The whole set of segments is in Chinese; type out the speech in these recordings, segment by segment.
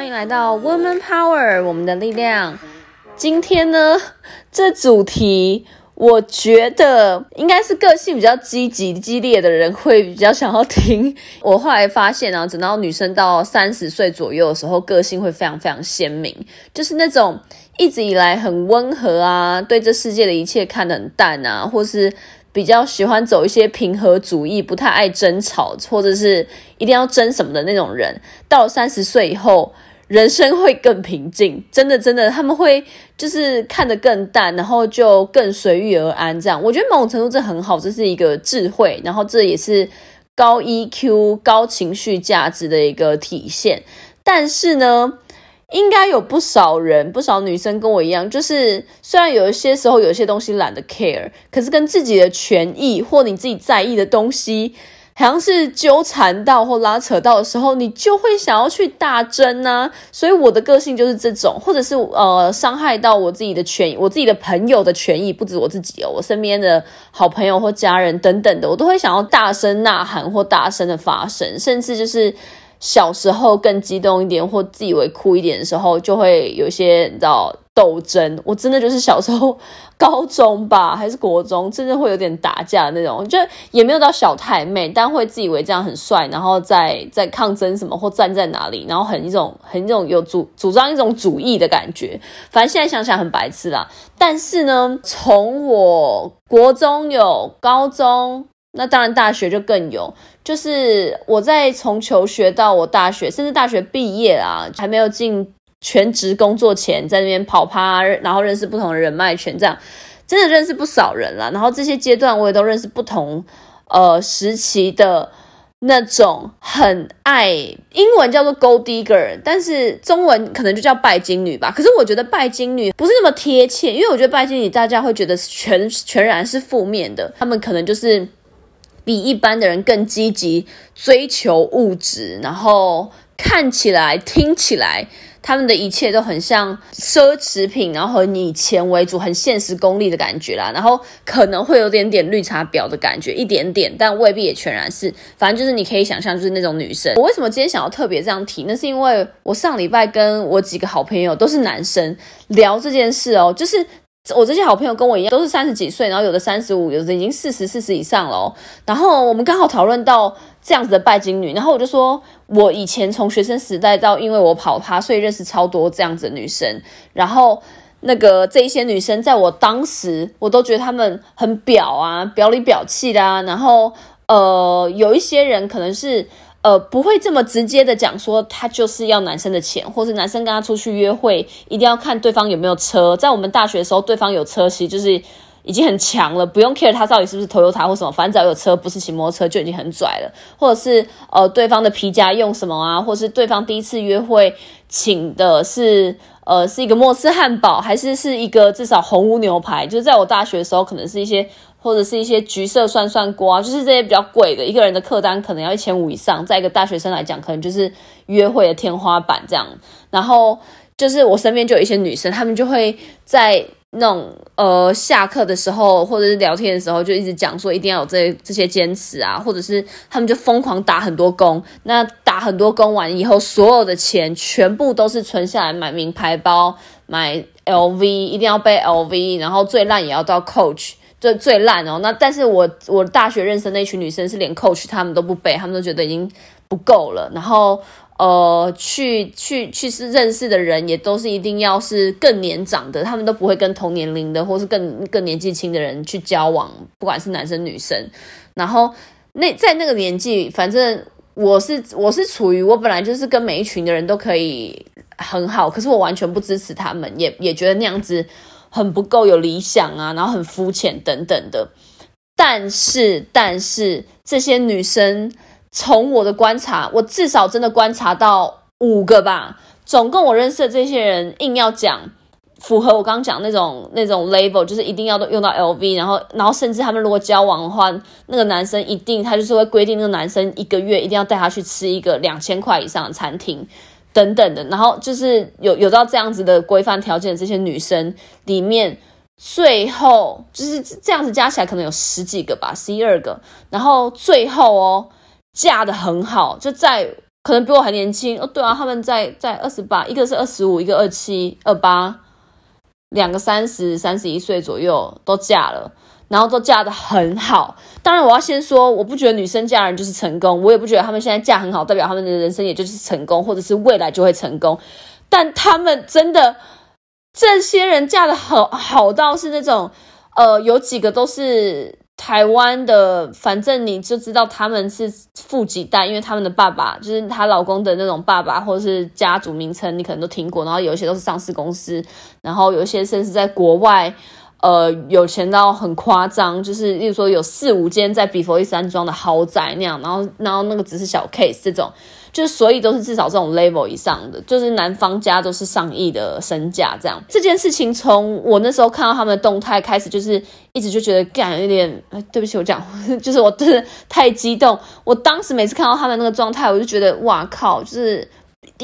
欢迎来到 Woman Power，我们的力量。今天呢，这主题我觉得应该是个性比较积极、激烈的人会比较想要听。我后来发现啊，等到女生到三十岁左右的时候，个性会非常非常鲜明，就是那种一直以来很温和啊，对这世界的一切看得很淡啊，或是。比较喜欢走一些平和主义，不太爱争吵，或者是一定要争什么的那种人，到三十岁以后，人生会更平静。真的，真的，他们会就是看得更淡，然后就更随遇而安。这样，我觉得某种程度这很好，这是一个智慧，然后这也是高 EQ、高情绪价值的一个体现。但是呢？应该有不少人，不少女生跟我一样，就是虽然有一些时候有些东西懒得 care，可是跟自己的权益或你自己在意的东西，好像是纠缠到或拉扯到的时候，你就会想要去大争呢。所以我的个性就是这种，或者是呃伤害到我自己的权益，我自己的朋友的权益，不止我自己哦，我身边的好朋友或家人等等的，我都会想要大声呐喊或大声的发声，甚至就是。小时候更激动一点，或自以为酷一点的时候，就会有些你知道斗争。我真的就是小时候高中吧，还是国中，真的会有点打架的那种，就也没有到小太妹，但会自以为这样很帅，然后在在抗争什么或站在哪里，然后很一种很一种有主主张一种主义的感觉。反正现在想想很白痴啦。但是呢，从我国中有，高中。那当然，大学就更有。就是我在从求学到我大学，甚至大学毕业啦，还没有进全职工作前，在那边跑趴，然后认识不同的人脉圈，这样真的认识不少人了。然后这些阶段，我也都认识不同呃时期的那种很爱英文叫做 Gold Digger，但是中文可能就叫拜金女吧。可是我觉得拜金女不是那么贴切，因为我觉得拜金女大家会觉得全全然是负面的，他们可能就是。比一般的人更积极追求物质，然后看起来、听起来，他们的一切都很像奢侈品，然后以钱为主，很现实功利的感觉啦。然后可能会有点点绿茶婊的感觉，一点点，但未必也全然是。反正就是你可以想象，就是那种女生。我为什么今天想要特别这样提？那是因为我上礼拜跟我几个好朋友都是男生聊这件事哦，就是。我这些好朋友跟我一样，都是三十几岁，然后有的三十五，有的已经四十四十以上了。然后我们刚好讨论到这样子的拜金女，然后我就说，我以前从学生时代到因为我跑趴，所以认识超多这样子的女生。然后那个这一些女生，在我当时，我都觉得她们很表啊，表里表气的啊。然后呃，有一些人可能是。呃，不会这么直接的讲说他就是要男生的钱，或是男生跟他出去约会一定要看对方有没有车。在我们大学的时候，对方有车其实就是已经很强了，不用 care 他到底是不是头油塔或什么，反正只要有车，不是骑摩托车就已经很拽了。或者是呃，对方的皮夹用什么啊，或是对方第一次约会请的是呃是一个莫斯汉堡，还是是一个至少红屋牛排？就是在我大学的时候，可能是一些。或者是一些橘色涮涮锅啊，就是这些比较贵的，一个人的客单可能要一千五以上，在一个大学生来讲，可能就是约会的天花板这样。然后就是我身边就有一些女生，她们就会在那种呃下课的时候，或者是聊天的时候，就一直讲说一定要有这这些坚持啊，或者是他们就疯狂打很多工，那打很多工完以后，所有的钱全部都是存下来买名牌包，买 LV，一定要背 LV，然后最烂也要到 Coach。最最烂哦，那但是我我大学认识那群女生是连 coach 他们都不背，他们都觉得已经不够了。然后呃，去去去是认识的人也都是一定要是更年长的，他们都不会跟同年龄的或是更更年纪轻的人去交往，不管是男生女生。然后那在那个年纪，反正我是我是处于我本来就是跟每一群的人都可以很好，可是我完全不支持他们，也也觉得那样子。很不够有理想啊，然后很肤浅等等的。但是，但是这些女生，从我的观察，我至少真的观察到五个吧。总共我认识的这些人，硬要讲符合我刚刚讲那种那种 label，就是一定要都用到 LV，然后然后甚至他们如果交往的话，那个男生一定他就是会规定那个男生一个月一定要带他去吃一个两千块以上的餐厅。等等的，然后就是有有到这样子的规范条件这些女生里面，最后就是这样子加起来可能有十几个吧，十一二个。然后最后哦，嫁的很好，就在可能比我还年轻哦。对啊，他们在在二十八，一个是二十五，一个二七二八，两个三十三十一岁左右都嫁了，然后都嫁的很好。当然，我要先说，我不觉得女生嫁人就是成功，我也不觉得他们现在嫁很好，代表他们的人生也就是成功，或者是未来就会成功。但他们真的，这些人嫁的好好到是那种，呃，有几个都是台湾的，反正你就知道他们是富几代，因为他们的爸爸就是她老公的那种爸爸，或者是家族名称，你可能都听过。然后有一些都是上市公司，然后有一些甚至在国外，呃，有钱到很夸张，就是例如说有四五间在比佛利山庄的豪宅那样，然后然后那个只是小 case 这种。就是所以都是至少这种 level 以上的，就是男方家都是上亿的身价这样。这件事情从我那时候看到他们的动态开始，就是一直就觉得干有点，对不起我讲，就是我真的太激动。我当时每次看到他们那个状态，我就觉得哇靠，就是。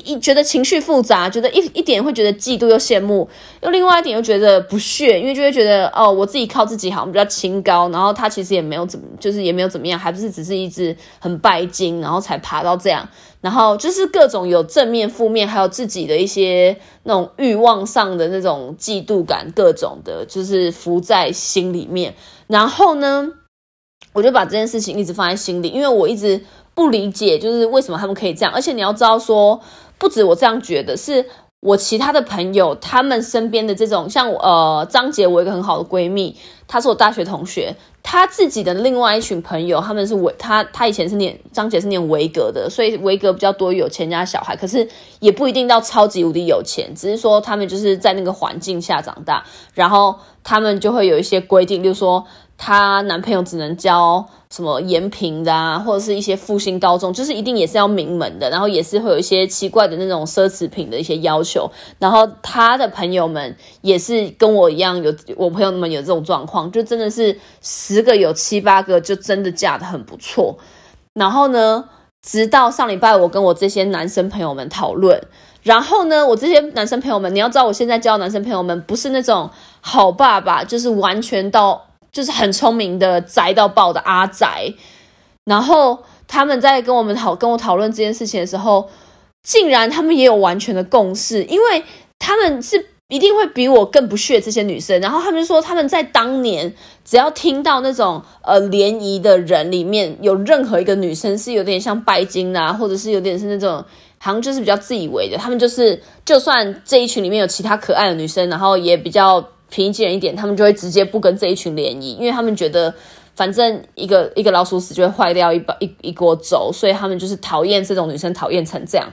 一觉得情绪复杂，觉得一一点会觉得嫉妒又羡慕，又另外一点又觉得不屑，因为就会觉得哦，我自己靠自己好像比较清高，然后他其实也没有怎么，就是也没有怎么样，还不是只是一直很拜金，然后才爬到这样，然后就是各种有正面、负面，还有自己的一些那种欲望上的那种嫉妒感，各种的，就是浮在心里面。然后呢，我就把这件事情一直放在心里，因为我一直。不理解，就是为什么他们可以这样，而且你要知道说，不止我这样觉得，是我其他的朋友，他们身边的这种，像呃张杰，我一个很好的闺蜜，她是我大学同学，她自己的另外一群朋友，他们是维，她她以前是念张杰是念维格的，所以维格比较多有钱家小孩，可是也不一定到超级无敌有钱，只是说他们就是在那个环境下长大，然后他们就会有一些规定，就是说。她男朋友只能教什么延平的啊，或者是一些复兴高中，就是一定也是要名门的，然后也是会有一些奇怪的那种奢侈品的一些要求。然后她的朋友们也是跟我一样，有我朋友们有这种状况，就真的是十个有七八个就真的嫁的很不错。然后呢，直到上礼拜我跟我这些男生朋友们讨论，然后呢，我这些男生朋友们，你要知道，我现在交男生朋友们不是那种好爸爸，就是完全到。就是很聪明的宅到爆的阿宅，然后他们在跟我们讨跟我讨论这件事情的时候，竟然他们也有完全的共识，因为他们是一定会比我更不屑这些女生。然后他们说他们在当年只要听到那种呃联谊的人里面有任何一个女生是有点像拜金啊，或者是有点是那种好像就是比较自以为的，他们就是就算这一群里面有其他可爱的女生，然后也比较。平易近人一点，他们就会直接不跟这一群联谊，因为他们觉得反正一个一个老鼠屎就会坏掉一把一一锅粥，所以他们就是讨厌这种女生，讨厌成这样。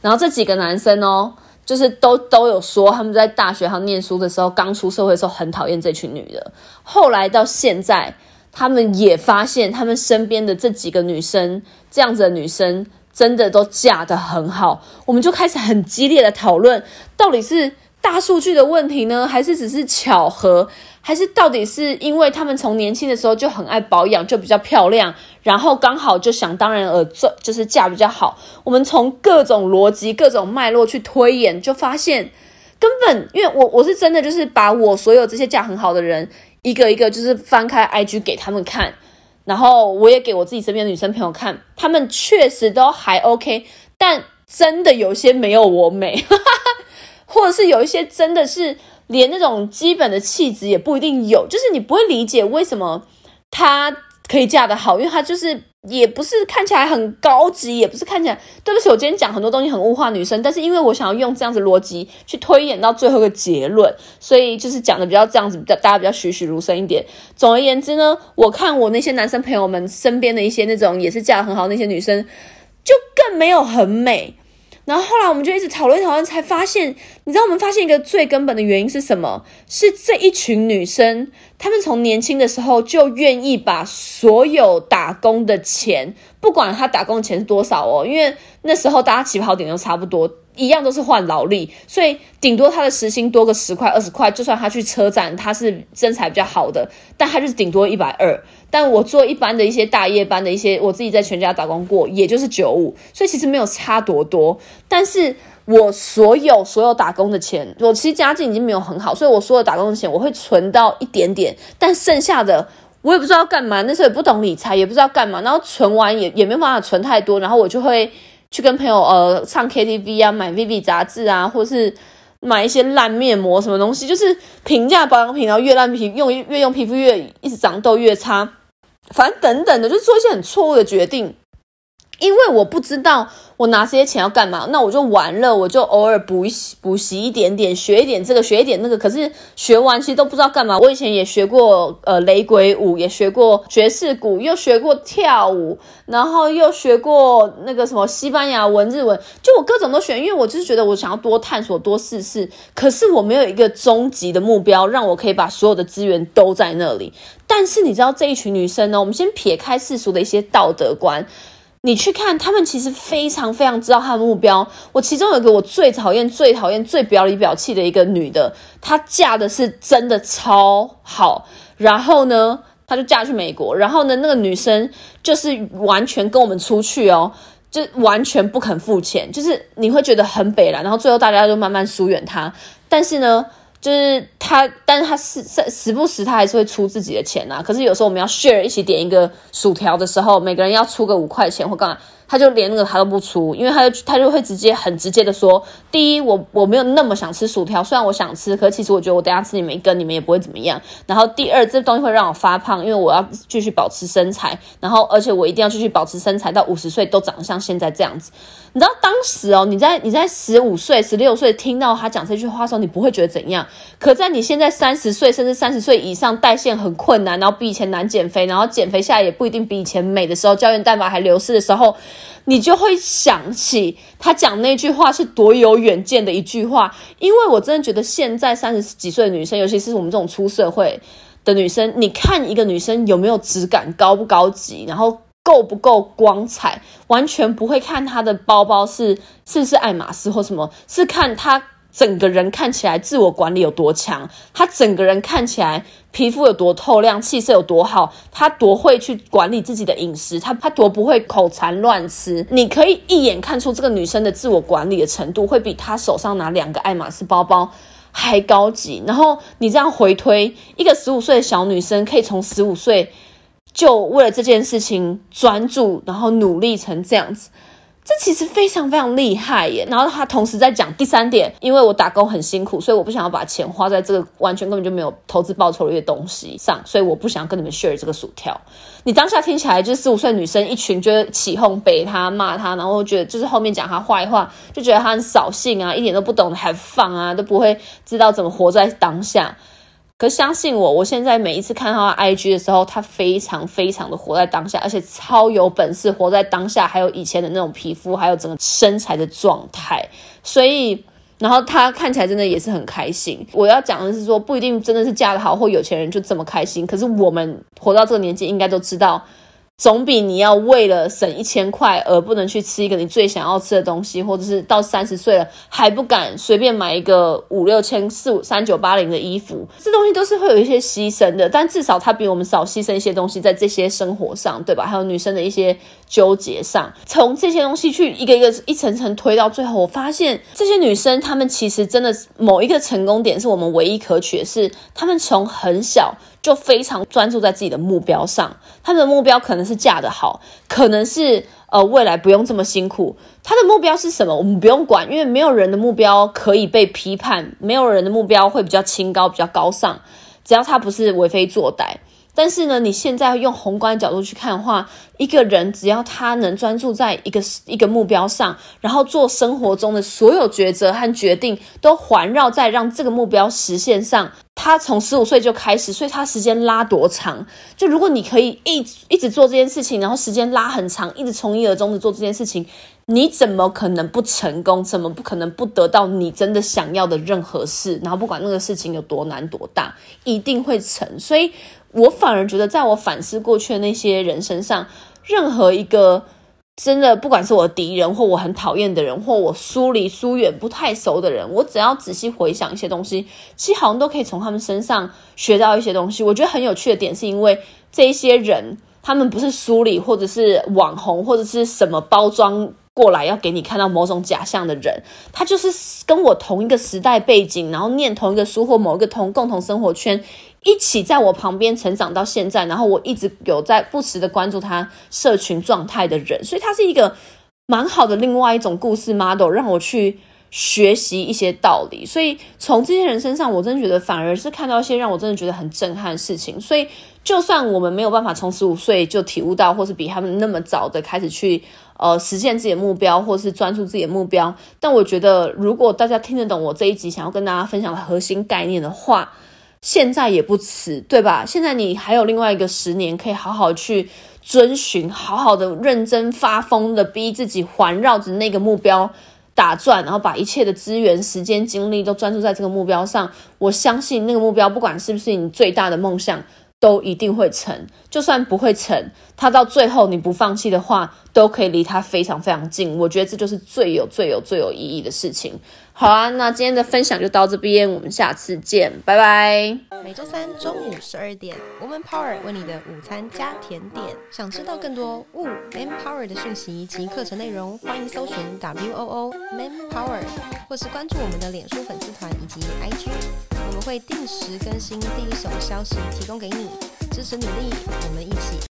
然后这几个男生哦，就是都都有说他们在大学上念书的时候，刚出社会的时候很讨厌这群女的。后来到现在，他们也发现他们身边的这几个女生，这样子的女生真的都嫁得很好。我们就开始很激烈的讨论，到底是。大数据的问题呢，还是只是巧合，还是到底是因为他们从年轻的时候就很爱保养，就比较漂亮，然后刚好就想当然而赚，就是嫁比较好。我们从各种逻辑、各种脉络去推演，就发现根本因为我我是真的就是把我所有这些嫁很好的人一个一个就是翻开 IG 给他们看，然后我也给我自己身边的女生朋友看，他们确实都还 OK，但真的有些没有我美。哈哈哈或者是有一些真的是连那种基本的气质也不一定有，就是你不会理解为什么她可以嫁得好，因为她就是也不是看起来很高级，也不是看起来。对不起，我今天讲很多东西很物化女生，但是因为我想要用这样子逻辑去推演到最后一个结论，所以就是讲的比较这样子，比较大家比较栩栩如生一点。总而言之呢，我看我那些男生朋友们身边的一些那种也是嫁得很好那些女生，就更没有很美。然后后来我们就一直讨论讨论，才发现，你知道我们发现一个最根本的原因是什么？是这一群女生，她们从年轻的时候就愿意把所有打工的钱，不管她打工的钱是多少哦，因为那时候大家起跑点都差不多。一样都是换劳力，所以顶多他的时薪多个十块二十块，就算他去车站，他是身材比较好的，但他就是顶多一百二。但我做一般的一些大夜班的一些，我自己在全家打工过，也就是九五，所以其实没有差多多。但是我所有所有打工的钱，我其实家境已经没有很好，所以我所有打工的钱我会存到一点点，但剩下的我也不知道干嘛，那时候也不懂理财，也不知道干嘛，然后存完也也没有办法存太多，然后我就会。去跟朋友呃唱 KTV 啊，买 Vivi 杂志啊，或是买一些烂面膜什么东西，就是平价保养品，然后越烂皮用越用皮肤越一直长痘越差，反正等等的，就是做一些很错误的决定。因为我不知道我拿这些钱要干嘛，那我就玩了，我就偶尔补习补习一点点，学一点这个，学一点那个。可是学完其实都不知道干嘛。我以前也学过呃雷鬼舞，也学过爵士鼓，又学过跳舞，然后又学过那个什么西班牙文、日文，就我各种都学，因为我就是觉得我想要多探索、多试试。可是我没有一个终极的目标，让我可以把所有的资源都在那里。但是你知道这一群女生呢？我们先撇开世俗的一些道德观。你去看，他们其实非常非常知道他的目标。我其中有一个我最讨厌、最讨厌、最表里表气的一个女的，她嫁的是真的超好。然后呢，她就嫁去美国。然后呢，那个女生就是完全跟我们出去哦，就完全不肯付钱，就是你会觉得很北了。然后最后大家就慢慢疏远她。但是呢。就是他，但是他是时时不时他还是会出自己的钱啊。可是有时候我们要 share 一起点一个薯条的时候，每个人要出个五块钱或干嘛。他就连那个他都不出，因为他就他就会直接很直接的说：第一，我我没有那么想吃薯条，虽然我想吃，可其实我觉得我等下吃你们一根，你们也不会怎么样。然后第二，这东西会让我发胖，因为我要继续保持身材，然后而且我一定要继续保持身材到五十岁都长得像现在这样子。你知道当时哦，你在你在十五岁、十六岁听到他讲这句话的时候，你不会觉得怎样。可在你现在三十岁甚至三十岁以上，代谢很困难，然后比以前难减肥，然后减肥下来也不一定比以前美的时候，胶原蛋白还流失的时候。你就会想起他讲那句话是多有远见的一句话，因为我真的觉得现在三十几岁的女生，尤其是我们这种出社会的女生，你看一个女生有没有质感、高不高级，然后够不够光彩，完全不会看她的包包是是不是爱马仕或什么，是看她。整个人看起来自我管理有多强，他整个人看起来皮肤有多透亮，气色有多好，他多会去管理自己的饮食，他他多不会口馋乱吃。你可以一眼看出这个女生的自我管理的程度，会比她手上拿两个爱马仕包包还高级。然后你这样回推，一个十五岁的小女生可以从十五岁就为了这件事情专注，然后努力成这样子。这其实非常非常厉害耶，然后他同时在讲第三点，因为我打工很辛苦，所以我不想要把钱花在这个完全根本就没有投资报酬率的东西上，所以我不想要跟你们 share 这个薯条。你当下听起来就是四五岁女生一群，就起哄背他骂他，然后觉得就是后面讲他坏话，就觉得他很扫兴啊，一点都不懂得还放啊，都不会知道怎么活在当下。可相信我，我现在每一次看到他 IG 的时候，他非常非常的活在当下，而且超有本事，活在当下，还有以前的那种皮肤，还有整个身材的状态。所以，然后他看起来真的也是很开心。我要讲的是说，不一定真的是嫁得好或有钱人就这么开心。可是我们活到这个年纪，应该都知道。总比你要为了省一千块而不能去吃一个你最想要吃的东西，或者是到三十岁了还不敢随便买一个五六千、四五三九八零的衣服，这东西都是会有一些牺牲的。但至少它比我们少牺牲一些东西在这些生活上，对吧？还有女生的一些纠结上，从这些东西去一个一个一层层推到最后，我发现这些女生她们其实真的某一个成功点是我们唯一可取的，是她们从很小。就非常专注在自己的目标上，他们的目标可能是嫁得好，可能是呃未来不用这么辛苦。他的目标是什么？我们不用管，因为没有人的目标可以被批判，没有人的目标会比较清高、比较高尚，只要他不是为非作歹。但是呢，你现在用宏观角度去看的话，一个人只要他能专注在一个一个目标上，然后做生活中的所有抉择和决定都环绕在让这个目标实现上。他从十五岁就开始，所以他时间拉多长？就如果你可以一一直做这件事情，然后时间拉很长，一直从一而终的做这件事情，你怎么可能不成功？怎么不可能不得到你真的想要的任何事？然后不管那个事情有多难多大，一定会成。所以。我反而觉得，在我反思过去的那些人身上，任何一个真的，不管是我敌人，或我很讨厌的人，或我疏离疏远不太熟的人，我只要仔细回想一些东西，其实好像都可以从他们身上学到一些东西。我觉得很有趣的点，是因为这些人，他们不是疏离，或者是网红，或者是什么包装过来要给你看到某种假象的人，他就是跟我同一个时代背景，然后念同一个书或某一个同共同生活圈。一起在我旁边成长到现在，然后我一直有在不时的关注他社群状态的人，所以他是一个蛮好的另外一种故事 model，让我去学习一些道理。所以从这些人身上，我真的觉得反而是看到一些让我真的觉得很震撼的事情。所以就算我们没有办法从十五岁就体悟到，或是比他们那么早的开始去呃实现自己的目标，或是专注自己的目标，但我觉得如果大家听得懂我这一集想要跟大家分享的核心概念的话，现在也不迟，对吧？现在你还有另外一个十年，可以好好去遵循，好好的认真发疯的逼自己，环绕着那个目标打转，然后把一切的资源、时间、精力都专注在这个目标上。我相信那个目标，不管是不是你最大的梦想，都一定会成。就算不会成，它到最后你不放弃的话，都可以离它非常非常近。我觉得这就是最有、最有、最有意义的事情。好啊，那今天的分享就到这边，我们下次见，拜拜。每周三中午十二点，Woman Power 为你的午餐加甜点。想知道更多 Wo Man Power 的讯息及课程内容，欢迎搜寻 W O O Man Power，或是关注我们的脸书粉丝团以及 IG，我们会定时更新第一手消息，提供给你支持努力，我们一起